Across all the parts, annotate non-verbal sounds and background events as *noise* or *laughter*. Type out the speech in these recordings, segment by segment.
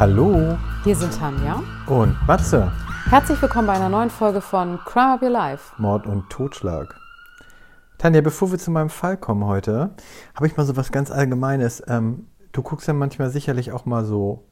Hallo Hier sind Tanja. und Matze. Herzlich willkommen bei einer neuen Folge von Crime Up Your Life. Mord und Totschlag. Tanja, bevor wir zu meinem Fall kommen heute, habe ich mal so was ganz Allgemeines. Ähm, du guckst ja manchmal sicherlich auch mal so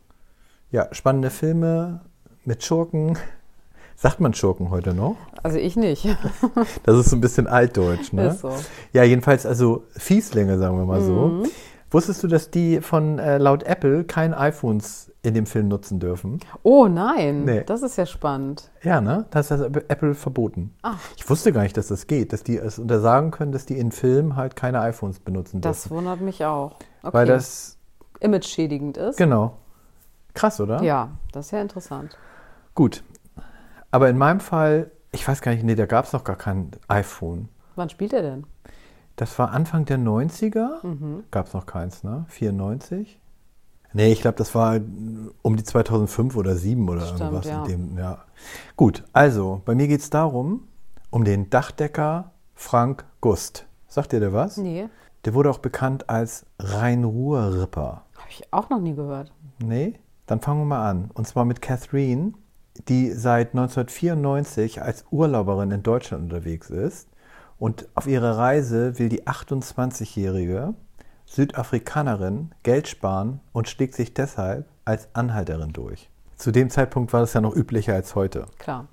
ja, spannende Filme mit Schurken. *laughs* Sagt man Schurken heute noch? Also ich nicht. *laughs* Das ist so ein bisschen altdeutsch, ne? Ist so. Ja, jedenfalls also Fieslinge, sagen wir mal so. Wusstest du, dass die von äh, laut Apple kein iPhones in dem Film nutzen dürfen? Oh nein, Nee. das ist ja spannend. Ja, ne? Das hat Apple verboten. Ach. Ich wusste gar nicht, dass das geht, dass die es untersagen können, dass die in Filmen halt keine iPhones benutzen Das dürfen. wundert mich auch. Okay. Weil das, image-schädigend ist. genau. Krass, oder? Ja, das ist ja interessant. Gut. Aber in meinem Fall, ich weiß gar nicht, nee, da gab es noch gar kein iPhone. Wann spielt er denn? Das war Anfang der 90er. Mhm. Gab es noch keins, ne? 94? Nee, ich glaube, das war um die 2005 oder 2007 oder Stimmt, irgendwas. ja. In dem, ja. Gut, also, bei mir geht es darum, um den Dachdecker Frank Gust. Sagt ihr der was? Nee, Der wurde auch bekannt als Rhein-Ruhr-Ripper. habe ich auch noch nie gehört. Nee? Dann fangen wir mal an. Und zwar mit Catherine, die seit 1994 als Urlauberin in Deutschland unterwegs ist. Und auf ihrer Reise will die 28-jährige Südafrikanerin Geld sparen und schlägt sich deshalb als Anhalterin durch. Zu dem Zeitpunkt war das ja noch üblicher als heute. Klar.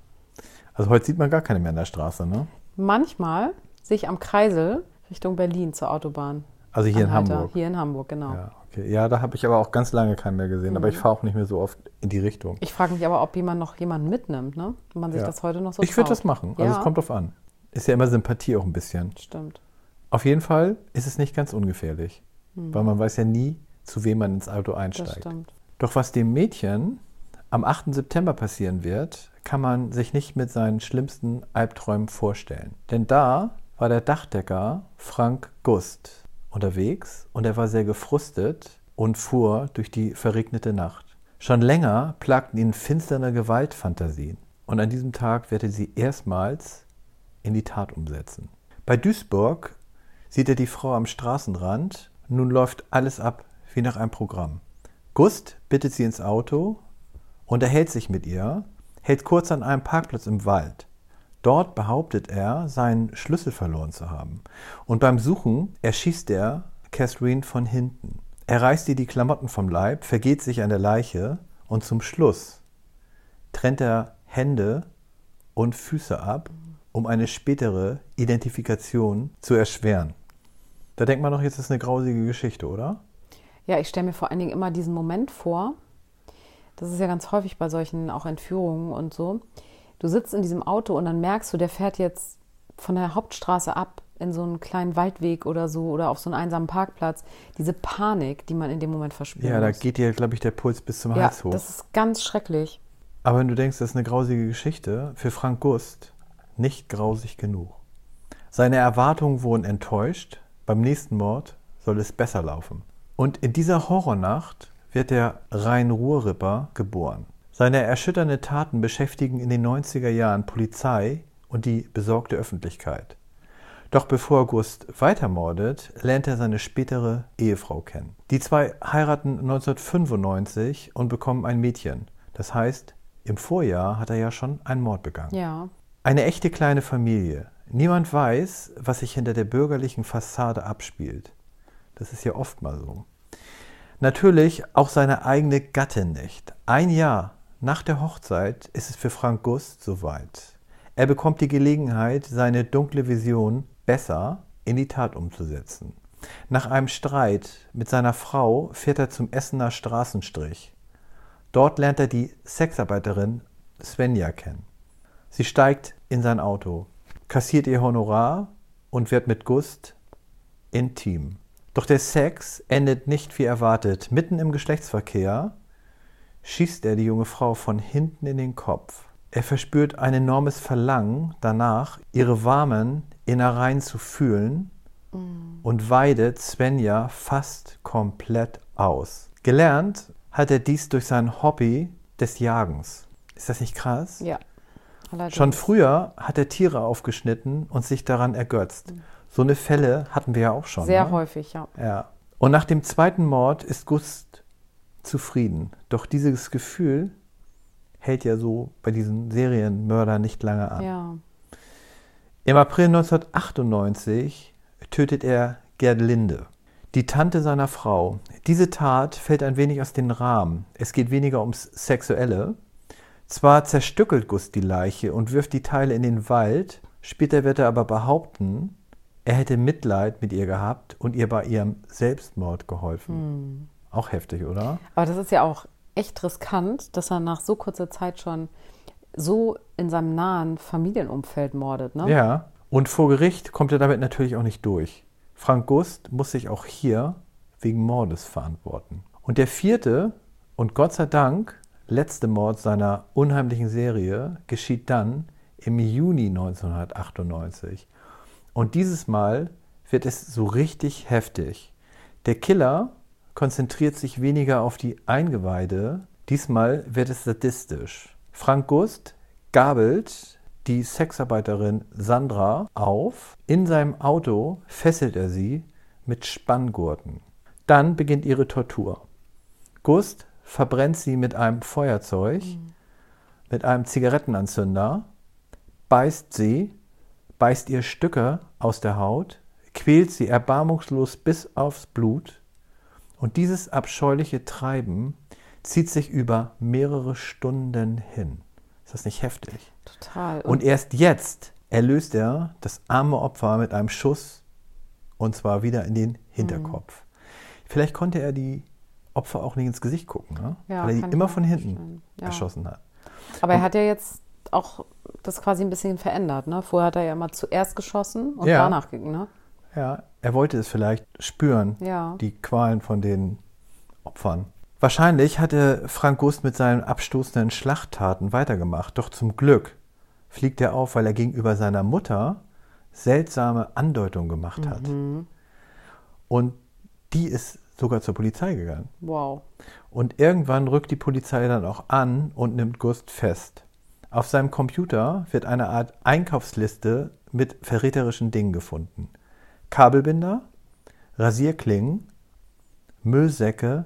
Also heute sieht man gar keine mehr in der Straße, ne? Manchmal sehe ich am Kreisel Richtung Berlin zur Autobahn. Also hier in Anhalter. Hamburg. Hier in Hamburg, genau. Ja, okay. Ja, da habe ich aber auch ganz lange keinen mehr gesehen. Mhm. Aber ich fahre auch nicht mehr so oft in die Richtung. Ich frage mich aber, ob jemand noch jemanden mitnimmt, ne? Wenn man sich Ja. das heute noch so ich würde das machen. Also ja, es kommt drauf an. Ist ja immer Sympathie auch ein bisschen. Stimmt. Auf jeden Fall ist es nicht ganz ungefährlich. Weil man weiß ja nie, zu wem man ins Auto einsteigt. Doch was dem Mädchen am 8. September passieren wird, kann man sich nicht mit seinen schlimmsten Albträumen vorstellen. Denn da war der Dachdecker Frank Gust unterwegs und er war sehr gefrustet und fuhr durch die verregnete Nacht. Schon länger plagten ihn finstere Gewaltfantasien und an diesem Tag wird er sie erstmals in die Tat umsetzen. Bei Duisburg sieht er die Frau am Straßenrand. Nun läuft alles ab wie nach einem Programm. Gust bittet sie ins Auto, unterhält sich mit ihr, hält kurz an einem Parkplatz im Wald. Dort behauptet er, seinen Schlüssel verloren zu haben. Und beim Suchen erschießt er Catherine von hinten. Er reißt ihr die Klamotten vom Leib, vergeht sich an der Leiche und zum Schluss trennt er Hände und Füße ab, um eine spätere Identifikation zu erschweren. Da denkt man doch, jetzt ist eine grausige Geschichte, oder? Ja, ich stelle mir vor allen Dingen immer diesen Moment vor. Das ist ja ganz häufig bei solchen auch Entführungen und so. Du sitzt in diesem Auto und dann merkst du, der fährt jetzt von der Hauptstraße ab in so einen kleinen Waldweg oder so oder auf so einen einsamen Parkplatz. Diese Panik, die man in dem Moment verspürt. Ja, da geht dir, glaube ich, der Puls bis zum ja, Hals hoch. das ist ganz schrecklich. Aber wenn du denkst, das ist eine grausige Geschichte, für Frank Gust nicht grausig genug. Seine Erwartungen wurden enttäuscht, beim nächsten Mord soll es besser laufen. Und in dieser Horrornacht wird der Rhein-Ruhr-Ripper geboren. Seine erschütternden Taten beschäftigen in den 90er Jahren Polizei und die besorgte Öffentlichkeit. Doch bevor Gust weitermordet, lernt er seine spätere Ehefrau kennen. Die zwei heiraten 1995 und bekommen ein Mädchen. Das heißt, im Vorjahr hat er ja schon einen Mord begangen. Ja, Eine echte kleine Familie. Niemand weiß, was sich hinter der bürgerlichen Fassade abspielt. Das ist ja oft mal so. Natürlich auch seine eigene Gattin nicht. Ein Jahr nach der Hochzeit ist es für Frank Gust soweit. Er bekommt die Gelegenheit, seine dunkle Vision besser in die Tat umzusetzen. Nach einem Streit mit seiner Frau fährt er zum Essener Straßenstrich. Dort lernt er die Sexarbeiterin Svenja kennen. Sie steigt in sein Auto, kassiert ihr Honorar und wird mit Gust intim. Doch der Sex endet nicht wie erwartet. Mitten im Geschlechtsverkehr schießt er die junge Frau von hinten in den Kopf. Er verspürt ein enormes Verlangen danach, ihre warmen Innereien zu fühlen und weidet Svenja fast komplett aus. Gelernt hat er dies durch sein Hobby des Jagens. Ist das nicht krass? ja. Allerdings. Schon früher hat er Tiere aufgeschnitten und sich daran ergötzt. So eine Fälle hatten wir ja auch schon. Sehr ne? häufig, ja. Ja. Und nach dem zweiten Mord ist Gust zufrieden. Doch dieses Gefühl hält ja so bei diesen Serienmördern nicht lange an. Ja. Im April 1998 tötet er Gerlinde, die Tante seiner Frau. Diese Tat fällt ein wenig aus dem Rahmen. Es geht weniger ums Sexuelle. Zwar zerstückelt Gust die Leiche und wirft die Teile in den Wald, später wird er aber behaupten, er hätte Mitleid mit ihr gehabt und ihr bei ihrem Selbstmord geholfen. Auch heftig, oder? Aber das ist ja auch echt riskant, dass er nach so kurzer Zeit schon so in seinem nahen Familienumfeld mordet, ne? Ja. Und vor Gericht kommt er damit natürlich auch nicht durch. Frank Gust muss sich auch hier wegen Mordes verantworten. Und der vierte und Gott sei Dank letzte Mord seiner unheimlichen Serie geschieht dann im Juni 1998. Und dieses Mal wird es so richtig heftig. Der Killer konzentriert sich weniger auf die Eingeweide, diesmal wird es sadistisch. Frank Gust gabelt die Sexarbeiterin Sandra auf. In seinem Auto fesselt er sie mit Spanngurten. Dann beginnt ihre Tortur. Gust verbrennt sie mit einem Feuerzeug, mit einem Zigarettenanzünder, beißt sie, beißt ihr Stücke aus der Haut, quält sie erbarmungslos bis aufs Blut. Und dieses abscheuliche Treiben zieht sich über mehrere Stunden hin. Ist das nicht heftig? Total. Und erst jetzt erlöst er das arme Opfer mit einem Schuss und zwar wieder in den Hinterkopf. Vielleicht konnte er die Opfer auch nicht ins Gesicht gucken, ne? Ja, weil er die immer von hinten. Ja. erschossen hat. Aber er hat ja jetzt auch das quasi ein bisschen verändert, ne? Vorher hat er ja immer zuerst geschossen und Ja. danach ging, ne? Ja, er wollte es vielleicht spüren, Ja. die Qualen von den Opfern. Wahrscheinlich hatte Frank Gust mit seinen abstoßenden Schlachttaten weitergemacht, doch zum Glück fliegt er auf, weil er gegenüber seiner Mutter seltsame Andeutungen gemacht hat. Und die ist sogar zur Polizei gegangen. Wow. Und irgendwann rückt die Polizei dann auch an und nimmt Gust fest. Auf seinem Computer wird eine Art Einkaufsliste mit verräterischen Dingen gefunden. Kabelbinder, Rasierklingen, Müllsäcke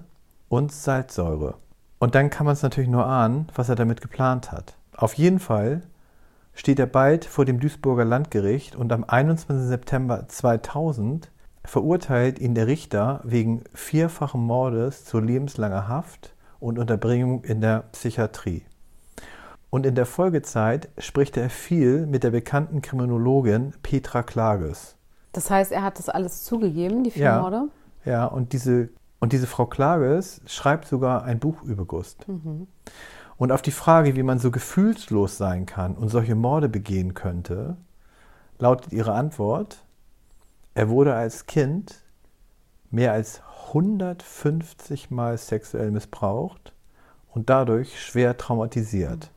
und Salzsäure. Und dann kann man es natürlich nur ahnen, was er damit geplant hat. Auf jeden Fall steht er bald vor dem Duisburger Landgericht und am 21. September 2000 verurteilt ihn der Richter wegen vierfachen Mordes zu lebenslanger Haft und Unterbringung in der Psychiatrie. Und in der Folgezeit spricht er viel mit der bekannten Kriminologin Petra Klages. Das heißt, er hat das alles zugegeben, die vier Ja. Morde? Ja, und diese, und diese Frau Klages schreibt sogar ein Buch über Gust. Und auf die Frage, wie man so gefühlslos sein kann und solche Morde begehen könnte, lautet ihre Antwort, er wurde als Kind mehr als 150 Mal sexuell missbraucht und dadurch schwer traumatisiert.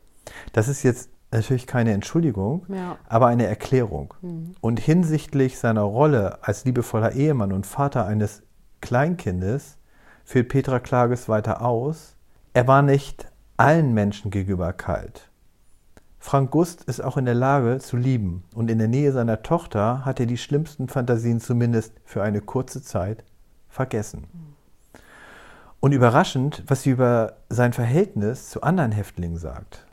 Das ist jetzt natürlich keine Entschuldigung, Ja. aber eine Erklärung. Und hinsichtlich seiner Rolle als liebevoller Ehemann und Vater eines Kleinkindes führt Petra Klages weiter aus, er war nicht allen Menschen gegenüber kalt. Frank Gust ist auch in der Lage zu lieben und in der Nähe seiner Tochter hat er die schlimmsten Fantasien zumindest für eine kurze Zeit vergessen. Und überraschend, was sie über sein Verhältnis zu anderen Häftlingen sagt.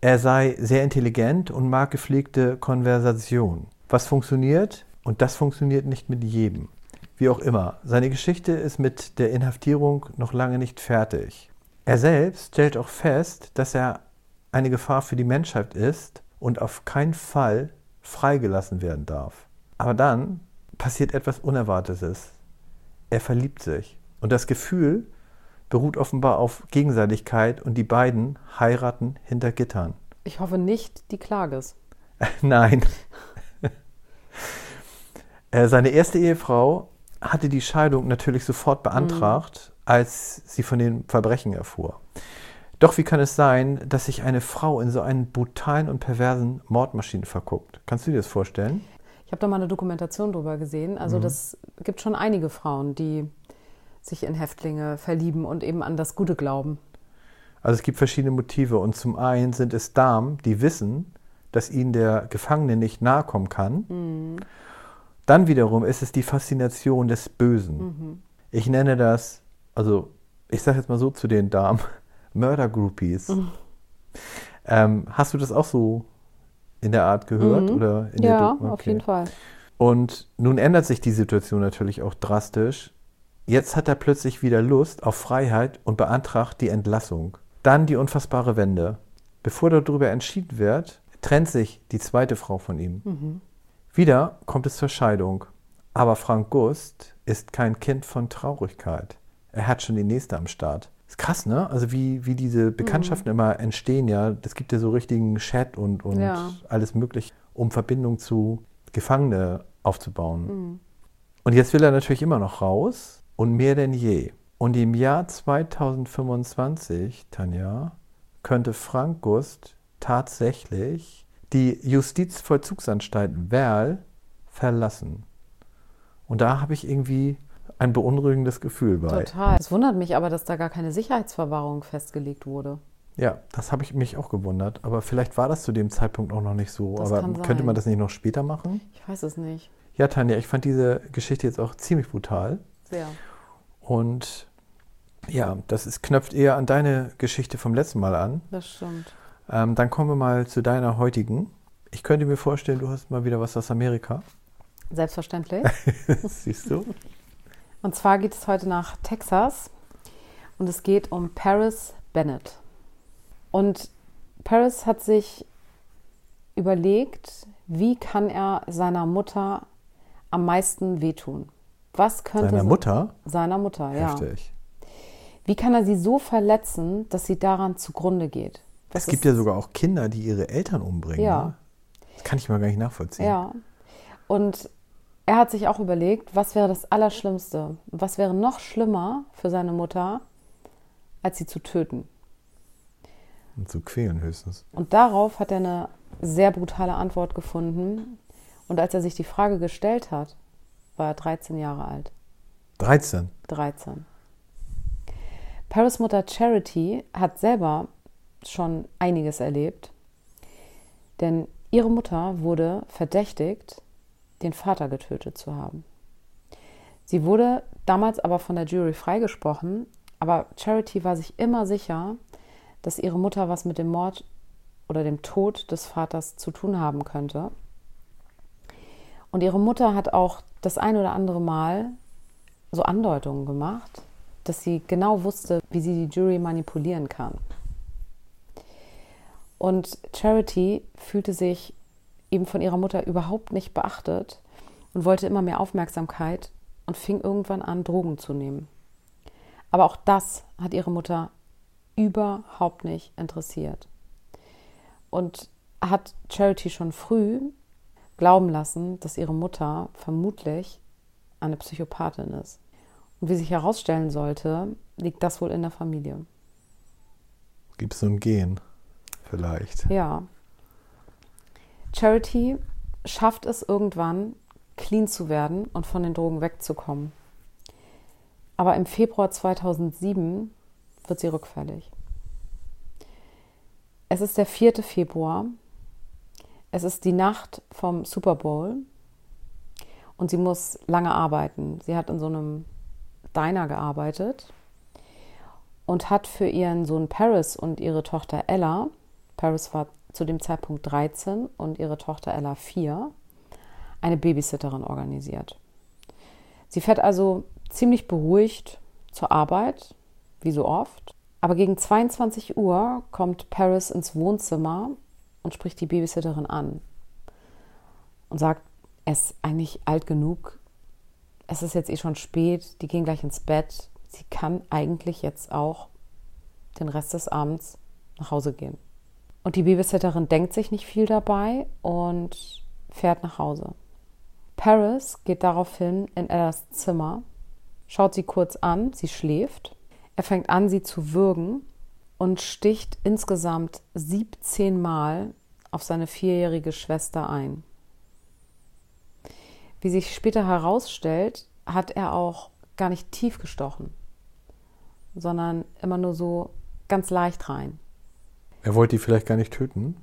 Er sei sehr intelligent und mag gepflegte Konversation. Was funktioniert und das funktioniert nicht mit jedem. Wie auch immer, seine Geschichte ist mit der Inhaftierung noch lange nicht fertig. Er selbst stellt auch fest, dass er eine Gefahr für die Menschheit ist und auf keinen Fall freigelassen werden darf. Aber dann passiert etwas Unerwartetes. Er verliebt sich. Und das Gefühl beruht offenbar auf Gegenseitigkeit und die beiden heiraten hinter Gittern. Ich hoffe nicht die Klages. *laughs* Nein. Äh, Seine erste Ehefrau hatte die Scheidung natürlich sofort beantragt, als sie von den Verbrechen erfuhr. Doch wie kann es sein, dass sich eine Frau in so einen brutalen und perversen Mordmaschinen verguckt? Kannst du dir das vorstellen? Ich habe da mal eine Dokumentation drüber gesehen. Mhm. Also das gibt schon einige Frauen, die sich in Häftlinge verlieben und eben an das Gute glauben. Also es gibt verschiedene Motive und zum einen sind es Damen, die wissen, dass ihnen der Gefangene nicht nahe kommen kann. Dann wiederum ist es die Faszination des Bösen. Ich nenne das, also ich sage jetzt mal so zu den Damen, Mörder-Groupies. Mhm. Ähm, hast du das auch so in der Art gehört? Mhm. Oder ja, okay. auf jeden Fall. Und nun ändert sich die Situation natürlich auch drastisch. Jetzt hat er plötzlich wieder Lust auf Freiheit und beantragt die Entlassung. Dann die unfassbare Wende. Bevor darüber entschieden wird, trennt sich die zweite Frau von ihm. Mhm. Wieder kommt es zur Scheidung. Aber Frank Gust ist kein Kind von Traurigkeit. Er hat schon die nächste am Start. Ist krass, ne? Also wie, wie diese Bekanntschaften mhm. immer entstehen, ja. Das gibt ja so richtigen Chat und, und ja. alles mögliche, um Verbindung zu Gefangene aufzubauen. Mhm. Und jetzt will er natürlich immer noch raus und mehr denn je. Und im Jahr 2025, Tanja, könnte Frank Gust tatsächlich die Justizvollzugsanstalt Werl verlassen. Und da habe ich irgendwie ein beunruhigendes Gefühl bei. Total. Es wundert mich aber, dass da gar keine Sicherheitsverwahrung festgelegt wurde. Ja, das habe ich mich auch gewundert. Aber vielleicht war das zu dem Zeitpunkt auch noch nicht so. Das aber könnte man das nicht noch später machen? Ich weiß es nicht. Ja, Tanja, ich fand diese Geschichte jetzt auch ziemlich brutal. Sehr. Und ja, das ist, knöpft eher an deine Geschichte vom letzten Mal an. Das stimmt. Ähm, dann kommen wir mal zu deiner heutigen. Ich könnte mir vorstellen, du hast mal wieder was aus Amerika. Selbstverständlich. *laughs* Siehst du? Und zwar geht es heute nach Texas und es geht um Paris Bennett. Und Paris hat sich überlegt, wie kann er seiner Mutter am meisten wehtun? Was könnte seiner Mutter? Seiner Mutter, ja. Heftig. Wie kann er sie so verletzen, dass sie daran zugrunde geht? Was es gibt ja sogar auch Kinder, die ihre Eltern umbringen. Ja. Ne? Das kann ich mal gar nicht nachvollziehen. Ja. Und er hat sich auch überlegt, was wäre das Allerschlimmste? Was wäre noch schlimmer für seine Mutter, als sie zu töten? Und zu quälen höchstens. Und darauf hat er eine sehr brutale Antwort gefunden. Und als er sich die Frage gestellt hat, war er 13 Jahre alt. 13? 13. Paris Mutter Charity hat selber schon einiges erlebt, denn ihre Mutter wurde verdächtigt, den Vater getötet zu haben. Sie wurde damals aber von der Jury freigesprochen, aber Charity war sich immer sicher, dass ihre Mutter was mit dem Mord oder dem Tod des Vaters zu tun haben könnte. Und ihre Mutter hat auch das ein oder andere Mal so Andeutungen gemacht, dass sie genau wusste, wie sie die Jury manipulieren kann. Und Charity fühlte sich eben von ihrer Mutter überhaupt nicht beachtet und wollte immer mehr Aufmerksamkeit und fing irgendwann an, Drogen zu nehmen. Aber auch das hat ihre Mutter überhaupt nicht interessiert. Und hat Charity schon früh glauben lassen, dass ihre Mutter vermutlich eine Psychopathin ist. Und wie sich herausstellen sollte, liegt das wohl in der Familie. Gibt es so ein Gen vielleicht? Ja. Charity schafft es irgendwann, clean zu werden und von den Drogen wegzukommen. Aber im Februar 2007 wird sie rückfällig. Es ist der 4. Februar. Es ist die Nacht vom Super Bowl und sie muss lange arbeiten. Sie hat in so einem Diner gearbeitet und hat für ihren Sohn Paris und ihre Tochter Ella, Paris war zu dem Zeitpunkt 13 und ihre Tochter Ella 4, eine Babysitterin organisiert. Sie fährt also ziemlich beruhigt zur Arbeit, wie so oft. Aber gegen 22 Uhr kommt Paris ins Wohnzimmer und spricht die Babysitterin an und sagt, er ist eigentlich alt genug, es ist jetzt eh schon spät, die gehen gleich ins Bett, sie kann eigentlich jetzt auch den Rest des Abends nach Hause gehen. Und die Babysitterin denkt sich nicht viel dabei und fährt nach Hause. Paris geht daraufhin in Ellas Zimmer, schaut sie kurz an, sie schläft. Er fängt an, sie zu würgen und sticht insgesamt 17 Mal auf seine vierjährige Schwester ein. Wie sich später herausstellt, hat er auch gar nicht tief gestochen, sondern immer nur so ganz leicht rein. Er wollte die vielleicht gar nicht töten?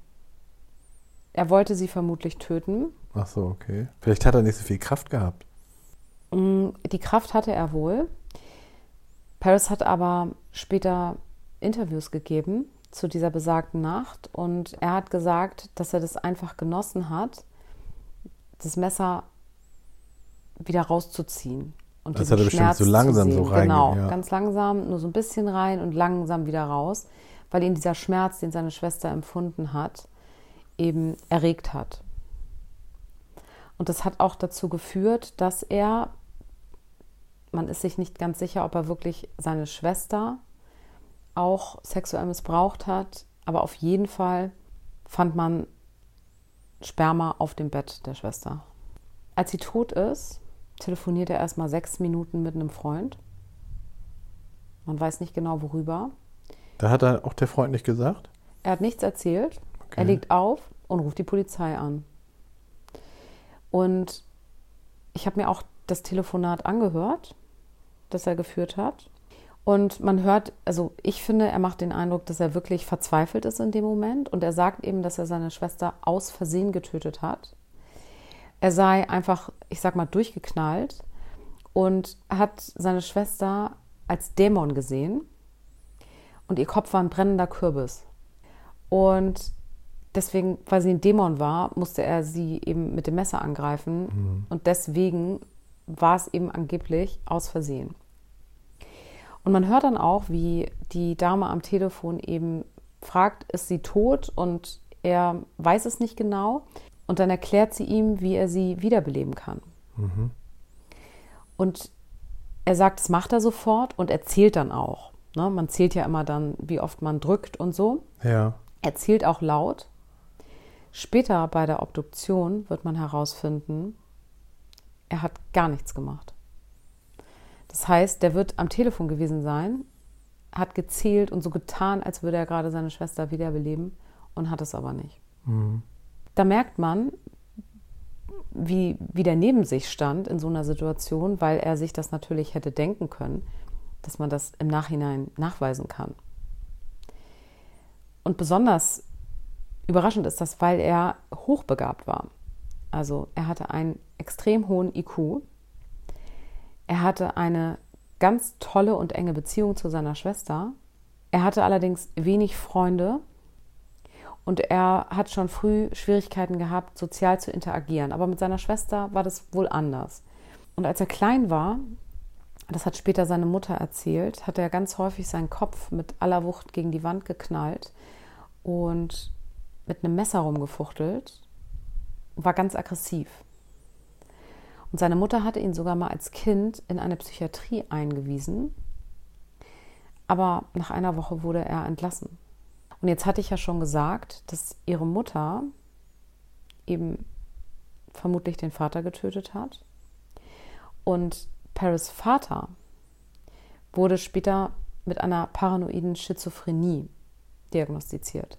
Er wollte sie vermutlich töten. Ach so, okay. Vielleicht hat er nicht so viel Kraft gehabt. Mm, die Kraft hatte er wohl. Paris hat aber später Interviews gegeben zu dieser besagten Nacht und er hat gesagt, dass er das einfach genossen hat, das Messer wieder rauszuziehen. Und das hat er bestimmt so langsam so rein. Genau, ja. ganz langsam, nur so ein bisschen rein und langsam wieder raus, weil ihn dieser Schmerz, den seine Schwester empfunden hat, eben erregt hat. Und das hat auch dazu geführt, dass er, man ist sich nicht ganz sicher, ob er wirklich seine Schwester auch sexuell missbraucht hat, aber auf jeden Fall fand man Sperma auf dem Bett der Schwester. Als sie tot ist, telefoniert er erstmal sechs Minuten mit einem Freund. Man weiß nicht genau worüber. Da hat er auch der Freund nicht gesagt? Er hat nichts erzählt. Okay. Er legt auf und ruft die Polizei an. Und ich habe mir auch das Telefonat angehört, das er geführt hat. Und man hört, also ich finde, er macht den Eindruck, dass er wirklich verzweifelt ist in dem Moment. Und er sagt eben, dass er seine Schwester aus Versehen getötet hat. Er sei einfach, ich sag mal, durchgeknallt und hat seine Schwester als Dämon gesehen. Und ihr Kopf war ein brennender Kürbis. Und deswegen, weil sie ein Dämon war, musste er sie eben mit dem Messer angreifen. Mhm. Und deswegen war es eben angeblich aus Versehen. Und man hört dann auch, wie die Dame am Telefon eben fragt, ist sie tot? Und er weiß es nicht genau. Und dann erklärt sie ihm, wie er sie wiederbeleben kann. Mhm. Und er sagt, das macht er sofort und er zählt dann auch. Ne? Man zählt ja immer dann, wie oft man drückt und so. Ja. Er zählt auch laut. Später bei der Obduktion wird man herausfinden, er hat gar nichts gemacht. Das heißt, der wird am Telefon gewesen sein, hat gezählt und so getan, als würde er gerade seine Schwester wiederbeleben und hat es aber nicht. Mhm. Da merkt man, wie, wie der neben sich stand in so einer Situation, weil er sich das natürlich hätte denken können, dass man das im Nachhinein nachweisen kann. Und besonders überraschend ist das, weil er hochbegabt war. Also er hatte einen extrem hohen IQ er hatte eine ganz tolle und enge Beziehung zu seiner Schwester. Er hatte allerdings wenig Freunde und er hat schon früh Schwierigkeiten gehabt, sozial zu interagieren. Aber mit seiner Schwester war das wohl anders. Und als er klein war, das hat später seine Mutter erzählt, hat er ganz häufig seinen Kopf mit aller Wucht gegen die Wand geknallt und mit einem Messer rumgefuchtelt, war ganz aggressiv. Und seine Mutter hatte ihn sogar mal als Kind in eine Psychiatrie eingewiesen. Aber nach einer Woche wurde er entlassen. Und jetzt hatte ich ja schon gesagt, dass ihre Mutter eben vermutlich den Vater getötet hat. Und Paris Vater wurde später mit einer paranoiden Schizophrenie diagnostiziert.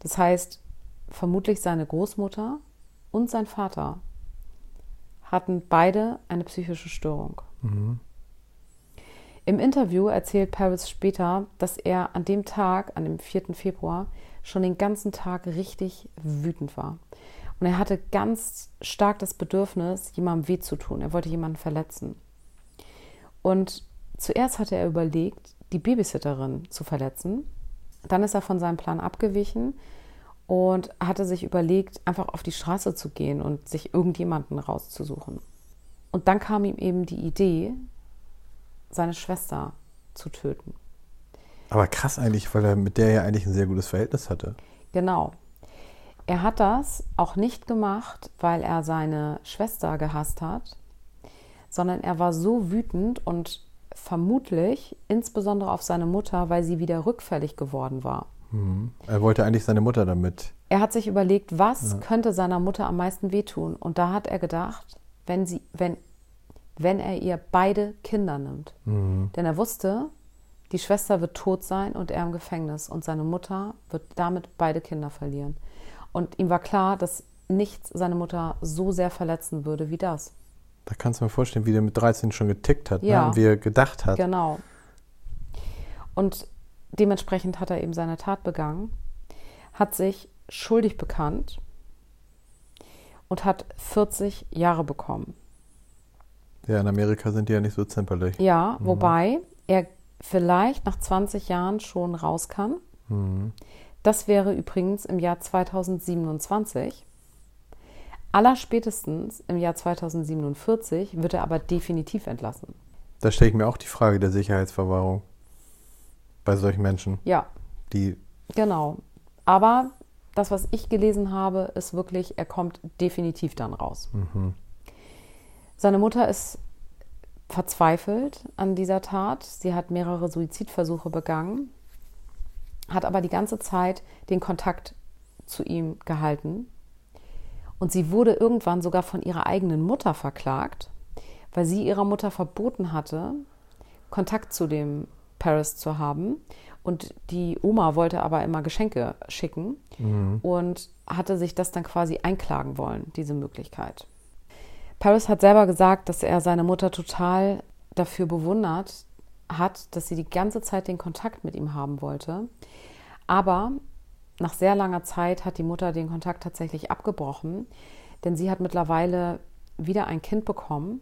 Das heißt, vermutlich seine Großmutter und sein Vater hatten beide eine psychische Störung. Mhm. Im Interview erzählt Paris später, dass er an dem Tag, an dem 4. Februar, schon den ganzen Tag richtig wütend war. Und er hatte ganz stark das Bedürfnis, jemandem weh zu tun. Er wollte jemanden verletzen. Und zuerst hatte er überlegt, die Babysitterin zu verletzen. Dann ist er von seinem Plan abgewichen und hatte sich überlegt, einfach auf die Straße zu gehen und sich irgendjemanden rauszusuchen. Und dann kam ihm eben die Idee, seine Schwester zu töten. Aber krass eigentlich, weil er mit der ja eigentlich ein sehr gutes Verhältnis hatte. Genau. Er hat das auch nicht gemacht, weil er seine Schwester gehasst hat, sondern er war so wütend und vermutlich insbesondere auf seine Mutter, weil sie wieder rückfällig geworden war. Mhm. Er wollte eigentlich seine Mutter damit. Er hat sich überlegt, was ja. könnte seiner Mutter am meisten wehtun. Und da hat er gedacht, wenn, sie, wenn, wenn er ihr beide Kinder nimmt. Mhm. Denn er wusste, die Schwester wird tot sein und er im Gefängnis. Und seine Mutter wird damit beide Kinder verlieren. Und ihm war klar, dass nichts seine Mutter so sehr verletzen würde wie das. Da kannst du mir vorstellen, wie der mit 13 schon getickt hat ne? ja, ne? und wie er gedacht hat. Genau. Und dementsprechend hat er eben seine Tat begangen, hat sich schuldig bekannt und hat 40 Jahre bekommen. Ja, in Amerika sind die ja nicht so zimperlich. Ja, mhm. wobei er vielleicht nach 20 Jahren schon raus kann. Das wäre übrigens im Jahr 2027. Allerspätestens im Jahr 2047 wird er aber definitiv entlassen. Da stelle ich mir auch die Frage der Sicherheitsverwahrung bei solchen Menschen, Ja, die genau. Aber das, was ich gelesen habe, ist wirklich, er kommt definitiv dann raus. Seine Mutter ist verzweifelt an dieser Tat. Sie hat mehrere Suizidversuche begangen, hat aber die ganze Zeit den Kontakt zu ihm gehalten. Und sie wurde irgendwann sogar von ihrer eigenen Mutter verklagt, weil sie ihrer Mutter verboten hatte, Kontakt zu dem Paris zu haben. Und die Oma wollte aber immer Geschenke schicken und hatte sich das dann quasi einklagen wollen, diese Möglichkeit. Paris hat selber gesagt, dass er seine Mutter total dafür bewundert hat, dass sie die ganze Zeit den Kontakt mit ihm haben wollte. Aber nach sehr langer Zeit hat die Mutter den Kontakt tatsächlich abgebrochen, denn sie hat mittlerweile wieder ein Kind bekommen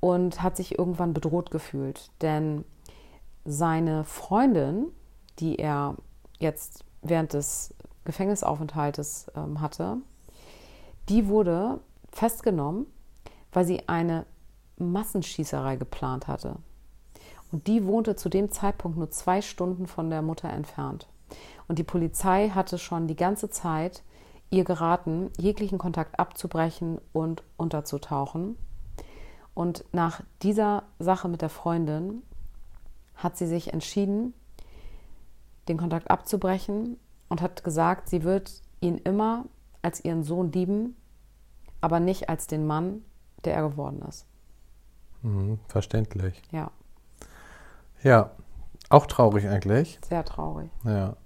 und hat sich irgendwann bedroht gefühlt. Denn seine Freundin, die er jetzt während des Gefängnisaufenthaltes ähm, hatte, die wurde festgenommen, weil sie eine Massenschießerei geplant hatte. Und die wohnte zu dem Zeitpunkt nur zwei Stunden von der Mutter entfernt. Und die Polizei hatte schon die ganze Zeit ihr geraten, jeglichen Kontakt abzubrechen und unterzutauchen. Und nach dieser Sache mit der Freundin hat sie sich entschieden, den Kontakt abzubrechen und hat gesagt, sie wird ihn immer als ihren Sohn lieben, aber nicht als den Mann, der er geworden ist. mhm, verständlich. Ja, Ja, auch traurig eigentlich. sehr traurig. Ja.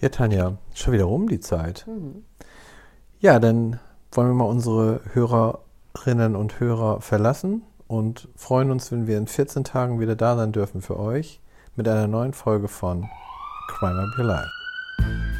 Ja, Tanja, schon wieder rum die Zeit. Ja, dann wollen wir mal unsere Hörerinnen und Hörer verlassen und freuen uns, wenn wir in 14 Tagen wieder da sein dürfen für euch mit einer neuen Folge von Crime Up Your Life.